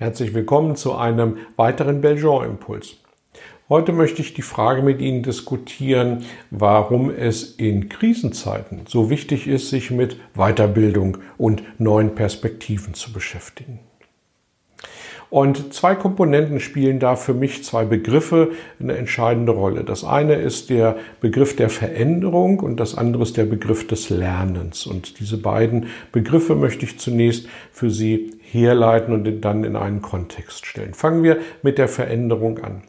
Herzlich willkommen zu einem weiteren Belgian-Impuls. Heute möchte ich die Frage mit Ihnen diskutieren, warum es in Krisenzeiten so wichtig ist, sich mit Weiterbildung und neuen Perspektiven zu beschäftigen. Und zwei Komponenten spielen da für mich, zwei Begriffe, eine entscheidende Rolle. Das eine ist der Begriff der Veränderung und das andere ist der Begriff des Lernens. Und diese beiden Begriffe möchte ich zunächst für Sie herleiten und dann in einen Kontext stellen. Fangen wir mit der Veränderung an.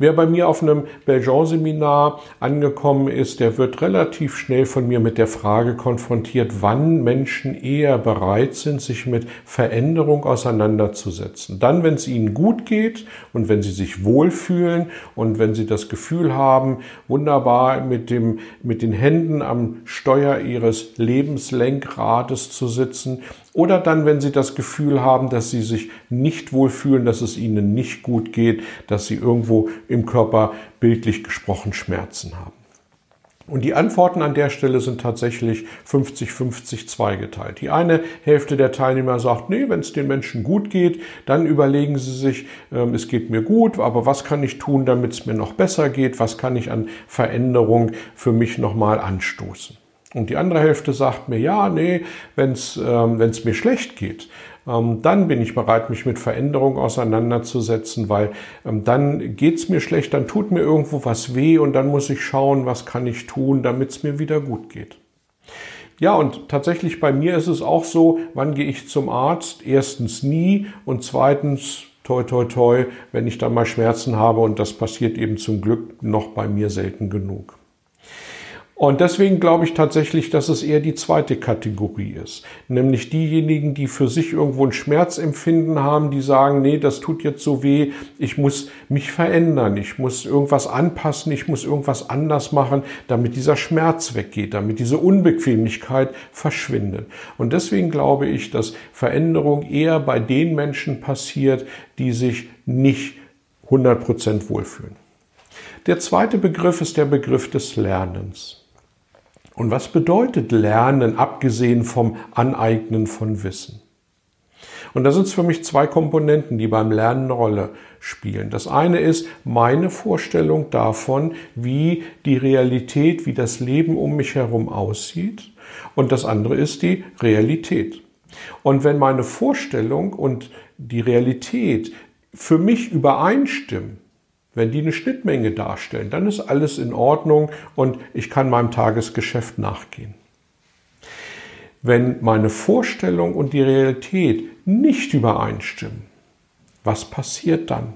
Wer bei mir auf einem Belgian-Seminar angekommen ist, der wird relativ schnell von mir mit der Frage konfrontiert, wann Menschen eher bereit sind, sich mit Veränderung auseinanderzusetzen. Dann, wenn es ihnen gut geht und wenn sie sich wohlfühlen und wenn sie das Gefühl haben, wunderbar mit, dem, mit den Händen am Steuer ihres Lebenslenkrades zu sitzen oder dann, wenn Sie das Gefühl haben, dass Sie sich nicht wohlfühlen, dass es Ihnen nicht gut geht, dass Sie irgendwo im Körper bildlich gesprochen Schmerzen haben. Und die Antworten an der Stelle sind tatsächlich 50-50 zweigeteilt. Die eine Hälfte der Teilnehmer sagt, nee, wenn es den Menschen gut geht, dann überlegen sie sich, ähm, es geht mir gut, aber was kann ich tun, damit es mir noch besser geht? Was kann ich an Veränderung für mich nochmal anstoßen? Und die andere Hälfte sagt mir, ja, nee, wenn es ähm, wenn's mir schlecht geht, ähm, dann bin ich bereit, mich mit Veränderung auseinanderzusetzen, weil ähm, dann geht's mir schlecht, dann tut mir irgendwo was weh und dann muss ich schauen, was kann ich tun, damit es mir wieder gut geht. Ja, und tatsächlich bei mir ist es auch so, wann gehe ich zum Arzt? Erstens nie und zweitens toi toi toi, wenn ich dann mal Schmerzen habe und das passiert eben zum Glück noch bei mir selten genug. Und deswegen glaube ich tatsächlich, dass es eher die zweite Kategorie ist. Nämlich diejenigen, die für sich irgendwo ein Schmerzempfinden haben, die sagen, nee, das tut jetzt so weh, ich muss mich verändern, ich muss irgendwas anpassen, ich muss irgendwas anders machen, damit dieser Schmerz weggeht, damit diese Unbequemlichkeit verschwindet. Und deswegen glaube ich, dass Veränderung eher bei den Menschen passiert, die sich nicht 100% wohlfühlen. Der zweite Begriff ist der Begriff des Lernens. Und was bedeutet Lernen, abgesehen vom Aneignen von Wissen? Und da sind es für mich zwei Komponenten, die beim Lernen eine Rolle spielen. Das eine ist meine Vorstellung davon, wie die Realität, wie das Leben um mich herum aussieht. Und das andere ist die Realität. Und wenn meine Vorstellung und die Realität für mich übereinstimmen, wenn die eine Schnittmenge darstellen, dann ist alles in Ordnung und ich kann meinem Tagesgeschäft nachgehen. Wenn meine Vorstellung und die Realität nicht übereinstimmen, was passiert dann?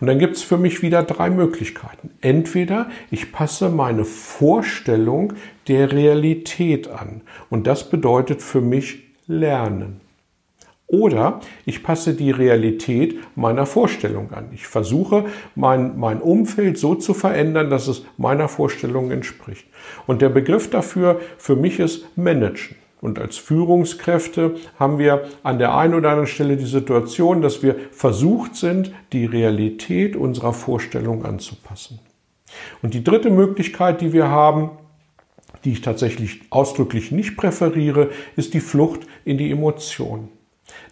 Und dann gibt es für mich wieder drei Möglichkeiten. Entweder ich passe meine Vorstellung der Realität an und das bedeutet für mich Lernen. Oder ich passe die Realität meiner Vorstellung an. Ich versuche, mein, mein Umfeld so zu verändern, dass es meiner Vorstellung entspricht. Und der Begriff dafür für mich ist Managen. Und als Führungskräfte haben wir an der einen oder anderen Stelle die Situation, dass wir versucht sind, die Realität unserer Vorstellung anzupassen. Und die dritte Möglichkeit, die wir haben, die ich tatsächlich ausdrücklich nicht präferiere, ist die Flucht in die Emotionen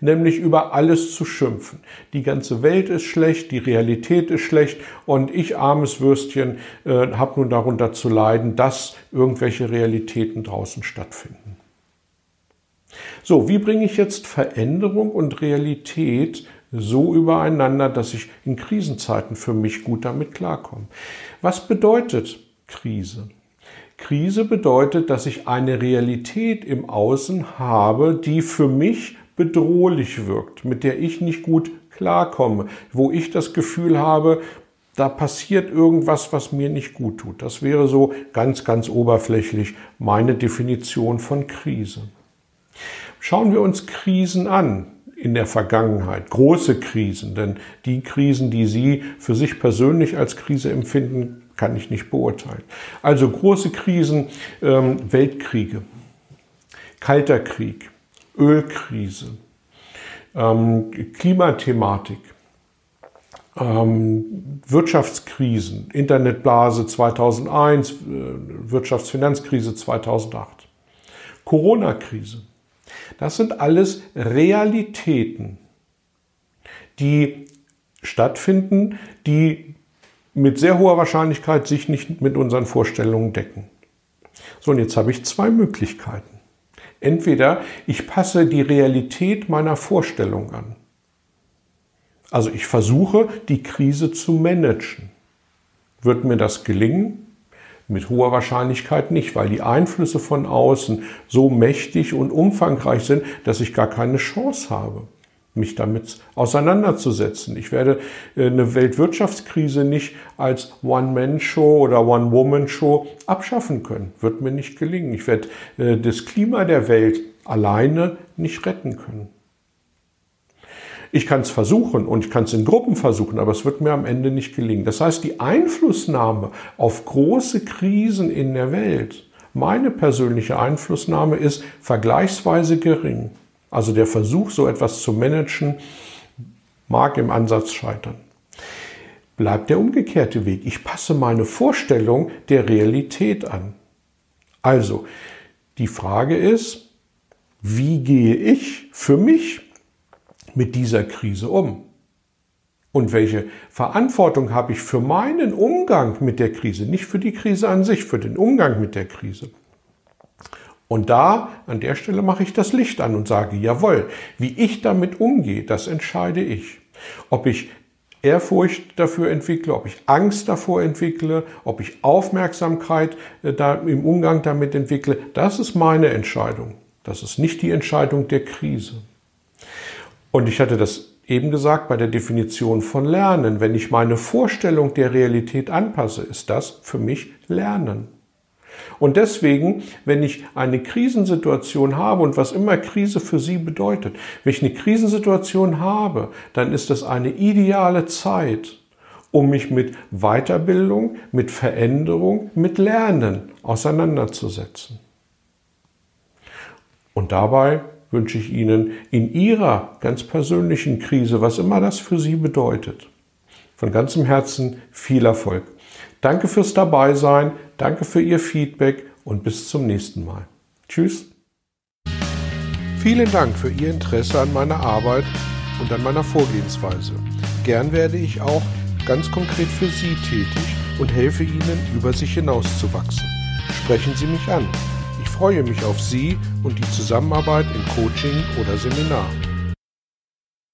nämlich über alles zu schimpfen. Die ganze Welt ist schlecht, die Realität ist schlecht und ich, armes Würstchen, äh, habe nun darunter zu leiden, dass irgendwelche Realitäten draußen stattfinden. So, wie bringe ich jetzt Veränderung und Realität so übereinander, dass ich in Krisenzeiten für mich gut damit klarkomme? Was bedeutet Krise? Krise bedeutet, dass ich eine Realität im Außen habe, die für mich bedrohlich wirkt, mit der ich nicht gut klarkomme, wo ich das Gefühl habe, da passiert irgendwas, was mir nicht gut tut. Das wäre so ganz, ganz oberflächlich meine Definition von Krise. Schauen wir uns Krisen an in der Vergangenheit, große Krisen, denn die Krisen, die Sie für sich persönlich als Krise empfinden, kann ich nicht beurteilen. Also große Krisen, ähm, Weltkriege, Kalter Krieg, Ölkrise, ähm, Klimathematik, ähm, Wirtschaftskrisen, Internetblase 2001, äh, Wirtschaftsfinanzkrise 2008, Corona-Krise. Das sind alles Realitäten, die stattfinden, die mit sehr hoher Wahrscheinlichkeit sich nicht mit unseren Vorstellungen decken. So, und jetzt habe ich zwei Möglichkeiten. Entweder ich passe die Realität meiner Vorstellung an. Also ich versuche, die Krise zu managen. Wird mir das gelingen? Mit hoher Wahrscheinlichkeit nicht, weil die Einflüsse von außen so mächtig und umfangreich sind, dass ich gar keine Chance habe, mich damit auseinanderzusetzen. Ich werde äh, eine Weltwirtschaftskrise nicht als One-Man-Show oder One-Woman-Show abschaffen können. Wird mir nicht gelingen. Ich werde äh, das Klima der Welt alleine nicht retten können. Ich kann es versuchen und ich kann es in Gruppen versuchen, aber es wird mir am Ende nicht gelingen. Das heißt, die Einflussnahme auf große Krisen in der Welt, meine persönliche Einflussnahme ist vergleichsweise gering. Also der Versuch, so etwas zu managen, mag im Ansatz scheitern. Bleibt der umgekehrte Weg. Ich passe meine Vorstellung der Realität an. Also, die Frage ist, wie gehe ich für mich mit dieser Krise um? Und welche Verantwortung habe ich für meinen Umgang mit der Krise? Nicht für die Krise an sich, für den Umgang mit der Krise. Und da, an der Stelle mache ich das Licht an und sage, jawohl, wie ich damit umgehe, das entscheide ich. Ob ich Ehrfurcht dafür entwickle, ob ich Angst davor entwickle, ob ich Aufmerksamkeit äh, da im Umgang damit entwickle, das ist meine Entscheidung. Das ist nicht die Entscheidung der Krise. Und ich hatte das eben gesagt bei der Definition von Lernen. Wenn ich meine Vorstellung der Realität anpasse, ist das für mich Lernen. Und deswegen, wenn ich eine Krisensituation habe und was immer Krise für Sie bedeutet, wenn ich eine Krisensituation habe, dann ist das eine ideale Zeit, um mich mit Weiterbildung, mit Veränderung, mit Lernen auseinanderzusetzen. Und dabei wünsche ich Ihnen in Ihrer ganz persönlichen Krise, was immer das für Sie bedeutet, von ganzem Herzen viel Erfolg. Danke fürs Dabeisein, danke für Ihr Feedback und bis zum nächsten Mal. Tschüss. Vielen Dank für Ihr Interesse an meiner Arbeit und an meiner Vorgehensweise. Gern werde ich auch ganz konkret für Sie tätig und helfe Ihnen, über sich hinauszuwachsen. Sprechen Sie mich an freue mich auf Sie und die Zusammenarbeit im Coaching oder Seminar.